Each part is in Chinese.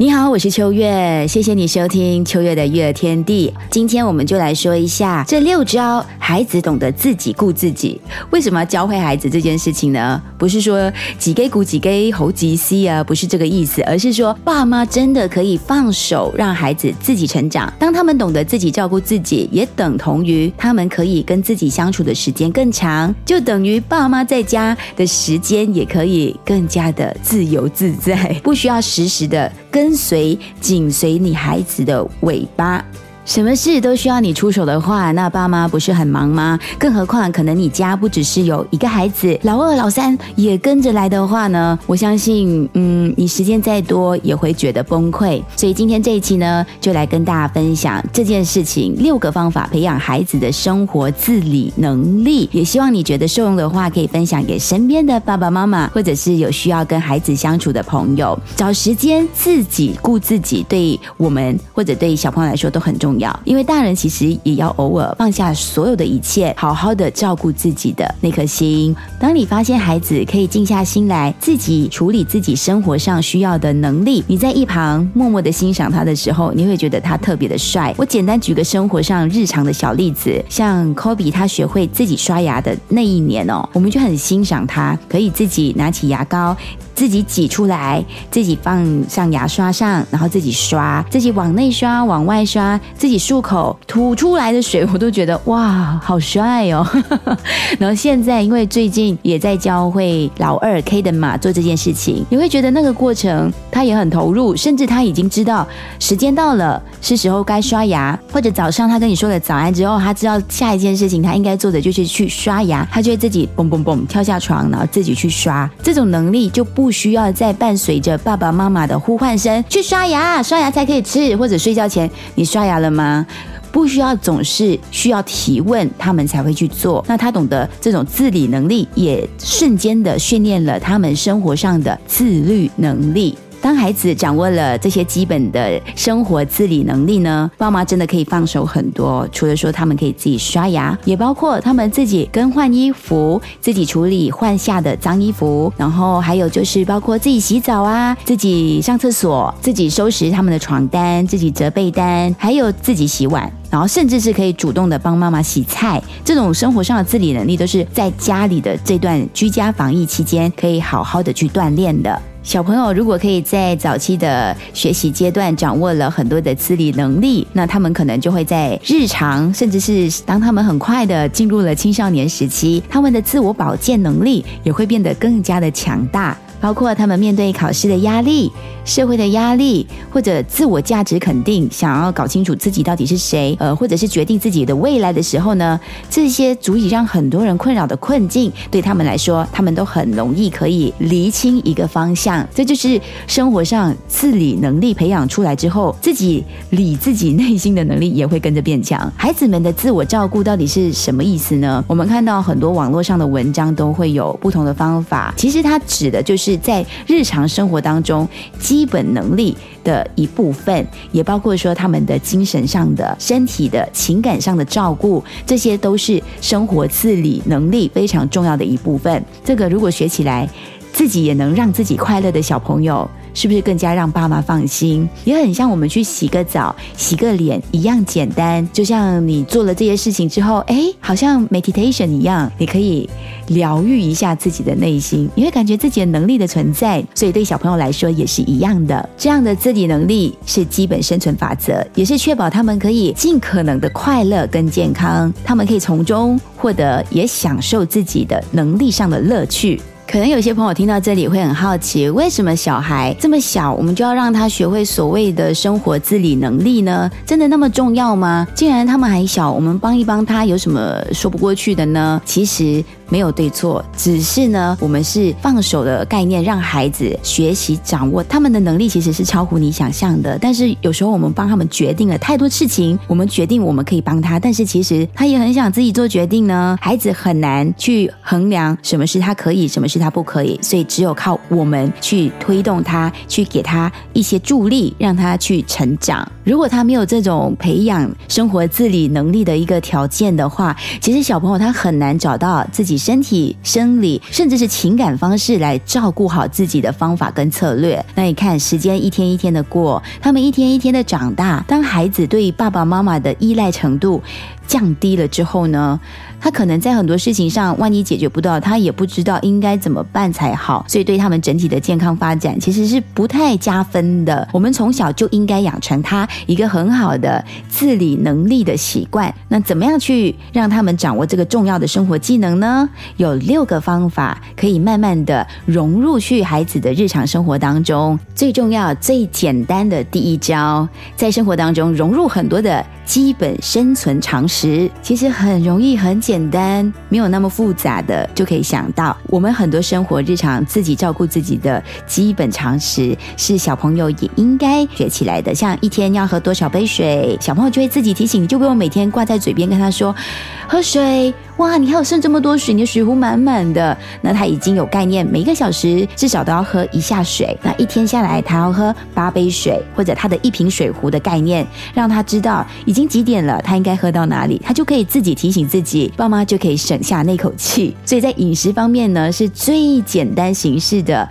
你好，我是秋月，谢谢你收听秋月的育儿天地。今天我们就来说一下这六招孩子懂得自己顾自己。为什么要教会孩子这件事情呢？不是说几给鼓几给猴几 C 啊，不是这个意思，而是说爸妈真的可以放手让孩子自己成长。当他们懂得自己照顾自己，也等同于他们可以跟自己相处的时间更长，就等于爸妈在家的时间也可以更加的自由自在，不需要时时的跟随、紧随你孩子的尾巴。什么事都需要你出手的话，那爸妈不是很忙吗？更何况，可能你家不只是有一个孩子，老二、老三也跟着来的话呢？我相信，嗯，你时间再多也会觉得崩溃。所以今天这一期呢，就来跟大家分享这件事情六个方法，培养孩子的生活自理能力。也希望你觉得受用的话，可以分享给身边的爸爸妈妈，或者是有需要跟孩子相处的朋友。找时间自己顾自己，对我们或者对小朋友来说都很重要。要，因为大人其实也要偶尔放下所有的一切，好好的照顾自己的那颗心。当你发现孩子可以静下心来，自己处理自己生活上需要的能力，你在一旁默默的欣赏他的时候，你会觉得他特别的帅。我简单举个生活上日常的小例子，像 Kobe 他学会自己刷牙的那一年哦，我们就很欣赏他，可以自己拿起牙膏。自己挤出来，自己放上牙刷上，然后自己刷，自己往内刷，往外刷，自自己漱口吐出来的水，我都觉得哇，好帅哦。然后现在因为最近也在教会老二 K 的嘛做这件事情，你会觉得那个过程他也很投入，甚至他已经知道时间到了，是时候该刷牙，或者早上他跟你说了早安之后，他知道下一件事情他应该做的就是去刷牙，他就会自己嘣嘣嘣跳下床，然后自己去刷，这种能力就。不需要再伴随着爸爸妈妈的呼唤声去刷牙，刷牙才可以吃，或者睡觉前你刷牙了吗？不需要总是需要提问，他们才会去做。那他懂得这种自理能力，也瞬间的训练了他们生活上的自律能力。当孩子掌握了这些基本的生活自理能力呢，爸妈真的可以放手很多。除了说他们可以自己刷牙，也包括他们自己更换衣服，自己处理换下的脏衣服，然后还有就是包括自己洗澡啊，自己上厕所，自己收拾他们的床单，自己折被单，还有自己洗碗，然后甚至是可以主动的帮妈妈洗菜。这种生活上的自理能力，都是在家里的这段居家防疫期间可以好好的去锻炼的。小朋友如果可以在早期的学习阶段掌握了很多的自理能力，那他们可能就会在日常，甚至是当他们很快的进入了青少年时期，他们的自我保健能力也会变得更加的强大。包括他们面对考试的压力、社会的压力，或者自我价值肯定，想要搞清楚自己到底是谁，呃，或者是决定自己的未来的时候呢，这些足以让很多人困扰的困境，对他们来说，他们都很容易可以厘清一个方向。这就是生活上自理能力培养出来之后，自己理自己内心的能力也会跟着变强。孩子们的自我照顾到底是什么意思呢？我们看到很多网络上的文章都会有不同的方法，其实它指的就是。是在日常生活当中基本能力的一部分，也包括说他们的精神上的、身体的、情感上的照顾，这些都是生活自理能力非常重要的一部分。这个如果学起来，自己也能让自己快乐的小朋友。是不是更加让爸妈放心？也很像我们去洗个澡、洗个脸一样简单。就像你做了这些事情之后，哎，好像 meditation 一样，你可以疗愈一下自己的内心，你会感觉自己的能力的存在。所以对小朋友来说也是一样的。这样的自理能力是基本生存法则，也是确保他们可以尽可能的快乐跟健康，他们可以从中获得也享受自己的能力上的乐趣。可能有些朋友听到这里会很好奇，为什么小孩这么小，我们就要让他学会所谓的生活自理能力呢？真的那么重要吗？既然他们还小，我们帮一帮他，有什么说不过去的呢？其实。没有对错，只是呢，我们是放手的概念，让孩子学习掌握他们的能力，其实是超乎你想象的。但是有时候我们帮他们决定了太多事情，我们决定我们可以帮他，但是其实他也很想自己做决定呢。孩子很难去衡量什么是他可以，什么是他不可以，所以只有靠我们去推动他，去给他一些助力，让他去成长。如果他没有这种培养生活自理能力的一个条件的话，其实小朋友他很难找到自己身体、生理，甚至是情感方式来照顾好自己的方法跟策略。那你看，时间一天一天的过，他们一天一天的长大，当孩子对爸爸妈妈的依赖程度。降低了之后呢，他可能在很多事情上，万一解决不到，他也不知道应该怎么办才好，所以对他们整体的健康发展其实是不太加分的。我们从小就应该养成他一个很好的自理能力的习惯。那怎么样去让他们掌握这个重要的生活技能呢？有六个方法可以慢慢的融入去孩子的日常生活当中。最重要、最简单的第一招，在生活当中融入很多的。基本生存常识其实很容易、很简单，没有那么复杂的就可以想到。我们很多生活日常自己照顾自己的基本常识，是小朋友也应该学起来的。像一天要喝多少杯水，小朋友就会自己提醒，就不用每天挂在嘴边跟他说喝水。哇，你还有剩这么多水，你的水壶满满的，那他已经有概念，每一个小时至少都要喝一下水。那一天下来，他要喝八杯水，或者他的一瓶水壶的概念，让他知道已经几点了，他应该喝到哪里，他就可以自己提醒自己，爸妈就可以省下那口气。所以在饮食方面呢，是最简单形式的。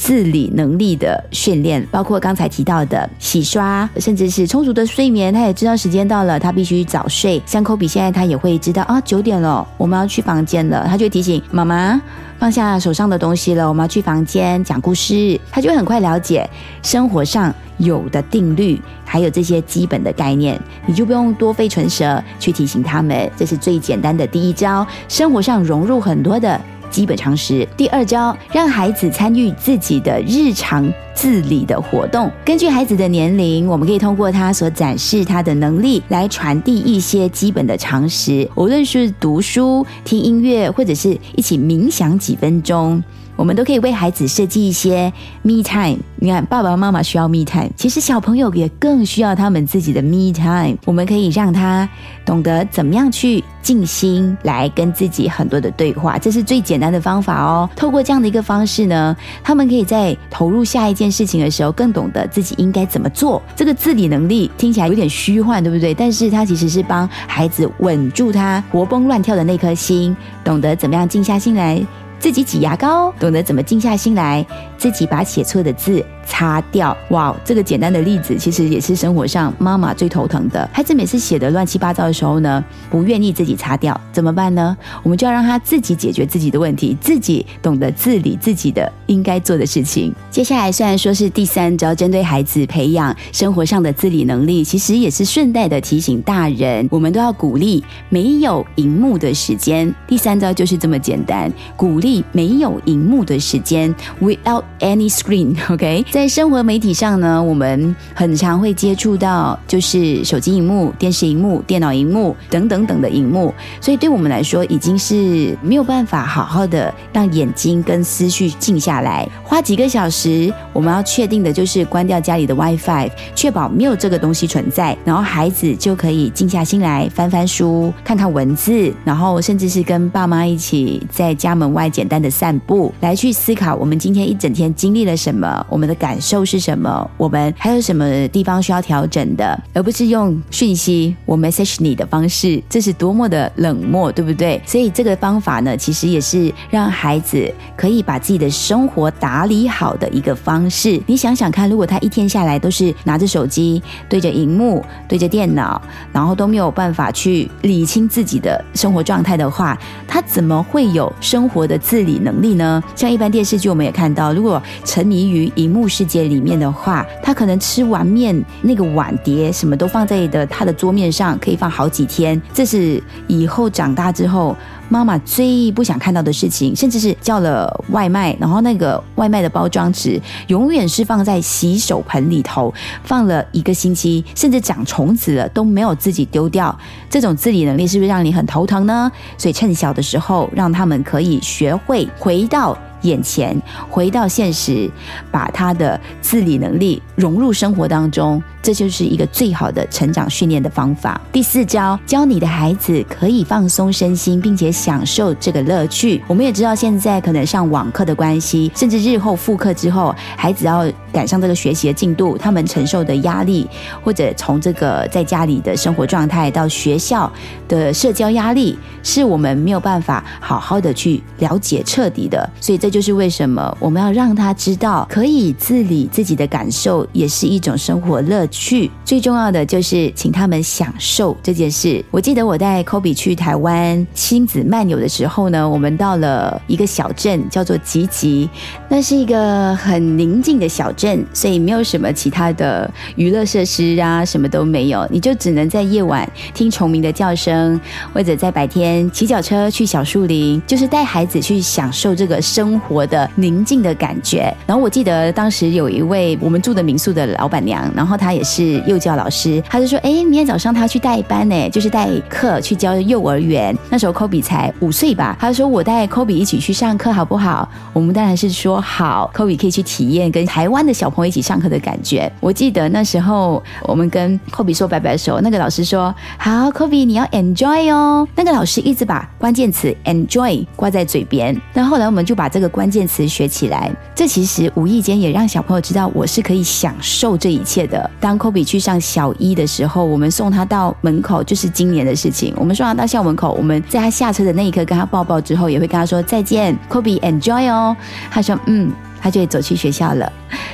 自理能力的训练，包括刚才提到的洗刷，甚至是充足的睡眠。他也知道时间到了，他必须早睡。像科比现在他也会知道啊，九点了，我们要去房间了。他就提醒妈妈放下手上的东西了，我们要去房间讲故事。他就很快了解生活上有的定律，还有这些基本的概念，你就不用多费唇舌去提醒他们。这是最简单的第一招，生活上融入很多的。基本常识。第二招，让孩子参与自己的日常自理的活动。根据孩子的年龄，我们可以通过他所展示他的能力，来传递一些基本的常识。无论是读书、听音乐，或者是一起冥想几分钟。我们都可以为孩子设计一些 me time。你看，爸爸妈妈需要 me time，其实小朋友也更需要他们自己的 me time。我们可以让他懂得怎么样去静心，来跟自己很多的对话，这是最简单的方法哦。透过这样的一个方式呢，他们可以在投入下一件事情的时候，更懂得自己应该怎么做。这个自理能力听起来有点虚幻，对不对？但是它其实是帮孩子稳住他活蹦乱跳的那颗心，懂得怎么样静下心来。自己挤牙膏，懂得怎么静下心来，自己把写错的字。擦掉哇！这个简单的例子，其实也是生活上妈妈最头疼的。孩子每次写的乱七八糟的时候呢，不愿意自己擦掉，怎么办呢？我们就要让他自己解决自己的问题，自己懂得自理自己的应该做的事情。接下来虽然说是第三招，针对孩子培养生活上的自理能力，其实也是顺带的提醒大人，我们都要鼓励没有荧幕的时间。第三招就是这么简单，鼓励没有荧幕的时间，without any screen。OK，在生活媒体上呢，我们很常会接触到，就是手机荧幕、电视荧幕、电脑荧幕等等等的荧幕，所以对我们来说，已经是没有办法好好的让眼睛跟思绪静下来。花几个小时，我们要确定的就是关掉家里的 WiFi，确保没有这个东西存在，然后孩子就可以静下心来翻翻书、看看文字，然后甚至是跟爸妈一起在家门外简单的散步，来去思考我们今天一整天经历了什么，我们的感。受是什么？我们还有什么地方需要调整的？而不是用讯息我 message 你的方式，这是多么的冷漠，对不对？所以这个方法呢，其实也是让孩子可以把自己的生活打理好的一个方式。你想想看，如果他一天下来都是拿着手机对着荧幕、对着电脑，然后都没有办法去理清自己的生活状态的话，他怎么会有生活的自理能力呢？像一般电视剧，我们也看到，如果沉迷于荧幕。世界里面的话，他可能吃完面，那个碗碟什么都放在的他的桌面上，可以放好几天。这是以后长大之后。妈妈最不想看到的事情，甚至是叫了外卖，然后那个外卖的包装纸永远是放在洗手盆里头，放了一个星期，甚至长虫子了都没有自己丢掉。这种自理能力是不是让你很头疼呢？所以趁小的时候，让他们可以学会回到眼前，回到现实，把他的自理能力融入生活当中，这就是一个最好的成长训练的方法。第四招，教你的孩子可以放松身心，并且享受这个乐趣。我们也知道，现在可能上网课的关系，甚至日后复课之后，孩子要赶上这个学习的进度，他们承受的压力，或者从这个在家里的生活状态到学校的社交压力，是我们没有办法好好的去了解彻底的。所以这就是为什么我们要让他知道，可以自理自己的感受，也是一种生活乐趣。最重要的就是请他们享受这件事。我记得我带 Kobe 去台湾亲子漫游的时候呢，我们到了一个小镇，叫做吉吉，那是一个很宁静的小镇，所以没有什么其他的娱乐设施啊，什么都没有，你就只能在夜晚听虫鸣的叫声，或者在白天骑脚车去小树林，就是带孩子去享受这个生活的宁静的感觉。然后我记得当时有一位我们住的民宿的老板娘，然后她也是幼教老师，她就说：“哎，明天早上她去带班呢，就是带课去教幼儿园。那时候 Kobe 才五岁吧，她说我带 Kobe 一起去上课好不好？我们当然是说好，Kobe 可以去体验跟台湾的小朋友一起上课的感觉。我记得那时候我们跟 Kobe 说拜拜的时候，那个老师说：好，Kobe 你要 enjoy 哦。那个老师一直把关键词 enjoy 挂在嘴边，那后来我们就把这个关键词学起来。这其实无意间也让小朋友知道我是可以享受这一切的。当 Kobe 去上小一的时候，我们送他到门口，就是今年的事情。我们送他到校门口，我们在他下车的那一刻跟他抱抱之后，也会跟他说再见，Kobe enjoy 哦。他说嗯，他就会走去学校了。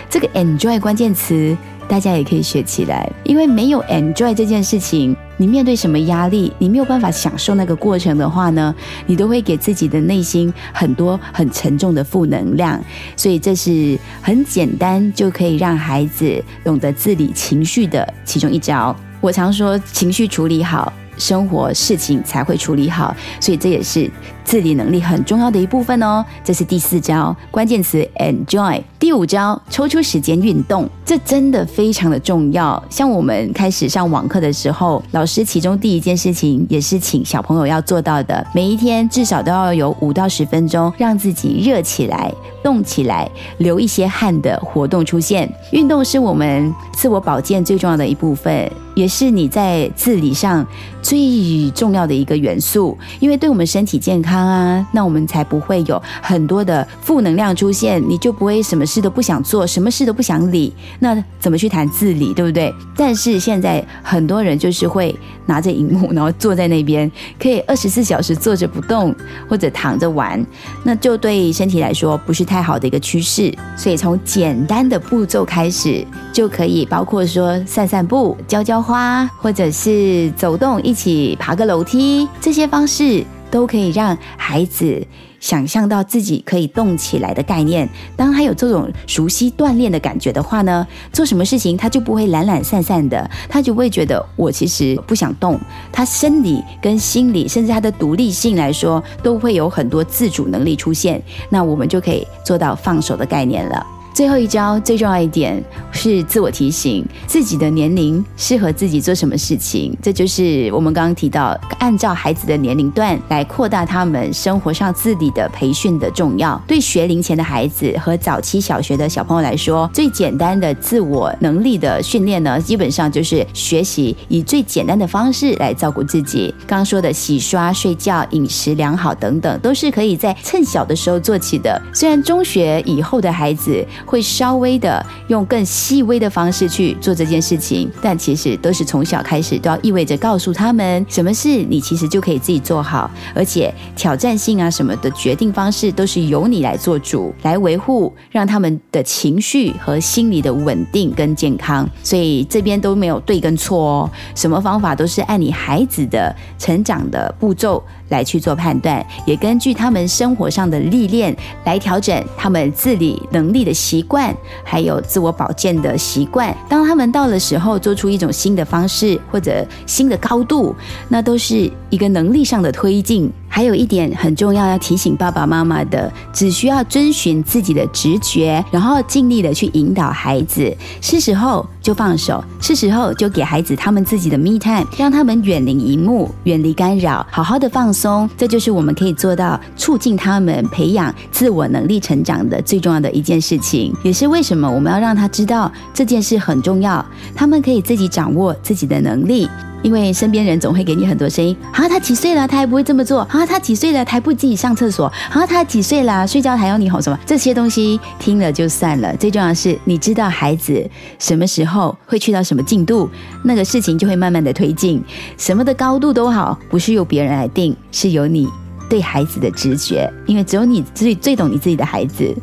这个 enjoy 关键词大家也可以学起来，因为没有 enjoy 这件事情，你面对什么压力，你没有办法享受那个过程的话呢，你都会给自己的内心很多很沉重的负能量。所以这是很简单就可以让孩子懂得自理情绪的其中一招。我常说，情绪处理好。生活事情才会处理好，所以这也是自理能力很重要的一部分哦。这是第四招，关键词 enjoy。第五招，抽出时间运动，这真的非常的重要。像我们开始上网课的时候，老师其中第一件事情也是请小朋友要做到的，每一天至少都要有五到十分钟，让自己热起来、动起来、流一些汗的活动出现。运动是我们自我保健最重要的一部分。也是你在自理上最重要的一个元素，因为对我们身体健康啊，那我们才不会有很多的负能量出现，你就不会什么事都不想做，什么事都不想理，那怎么去谈自理，对不对？但是现在很多人就是会拿着荧幕，然后坐在那边，可以二十四小时坐着不动，或者躺着玩，那就对身体来说不是太好的一个趋势。所以从简单的步骤开始，就可以包括说散散步、教教。花，或者是走动，一起爬个楼梯，这些方式都可以让孩子想象到自己可以动起来的概念。当他有这种熟悉锻炼的感觉的话呢，做什么事情他就不会懒懒散散的，他就会觉得我其实不想动。他生理跟心理，甚至他的独立性来说，都会有很多自主能力出现。那我们就可以做到放手的概念了。最后一招最重要一点是自我提醒自己的年龄适合自己做什么事情，这就是我们刚刚提到按照孩子的年龄段来扩大他们生活上自理的培训的重要。对学龄前的孩子和早期小学的小朋友来说，最简单的自我能力的训练呢，基本上就是学习以最简单的方式来照顾自己。刚说的洗刷、睡觉、饮食良好等等，都是可以在趁小的时候做起的。虽然中学以后的孩子，会稍微的用更细微的方式去做这件事情，但其实都是从小开始都要意味着告诉他们，什么事你其实就可以自己做好，而且挑战性啊什么的决定方式都是由你来做主，来维护让他们的情绪和心理的稳定跟健康。所以这边都没有对跟错哦，什么方法都是按你孩子的成长的步骤来去做判断，也根据他们生活上的历练来调整他们自理能力的习。惯还有自我保健的习惯，当他们到了时候做出一种新的方式或者新的高度，那都是一个能力上的推进。还有一点很重要，要提醒爸爸妈妈的，只需要遵循自己的直觉，然后尽力的去引导孩子。是时候就放手，是时候就给孩子他们自己的 me time，让他们远离荧幕，远离干扰，好好的放松。这就是我们可以做到促进他们培养自我能力成长的最重要的一件事情，也是为什么我们要让他知道这件事很重要。他们可以自己掌握自己的能力。因为身边人总会给你很多声音，啊，他几岁了，他还不会这么做，啊，他几岁了，他还不自己上厕所，啊，他几岁了，睡觉还要你哄什么？这些东西听了就算了，最重要的是你知道孩子什么时候会去到什么进度，那个事情就会慢慢的推进，什么的高度都好，不是由别人来定，是由你对孩子的直觉，因为只有你最最懂你自己的孩子。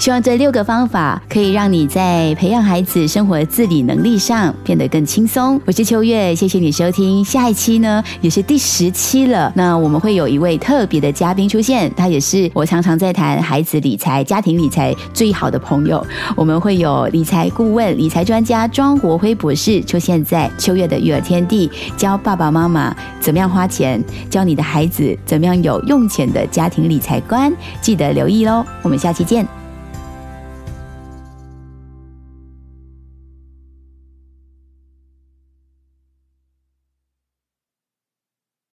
希望这六个方法可以让你在培养孩子生活自理能力上变得更轻松。我是秋月，谢谢你收听。下一期呢也是第十期了，那我们会有一位特别的嘉宾出现，他也是我常常在谈孩子理财、家庭理财最好的朋友。我们会有理财顾问、理财专家庄国辉博士出现在秋月的育儿天地，教爸爸妈妈怎么样花钱，教你的孩子怎么样有用钱的家庭理财观。记得留意喽，我们下期见。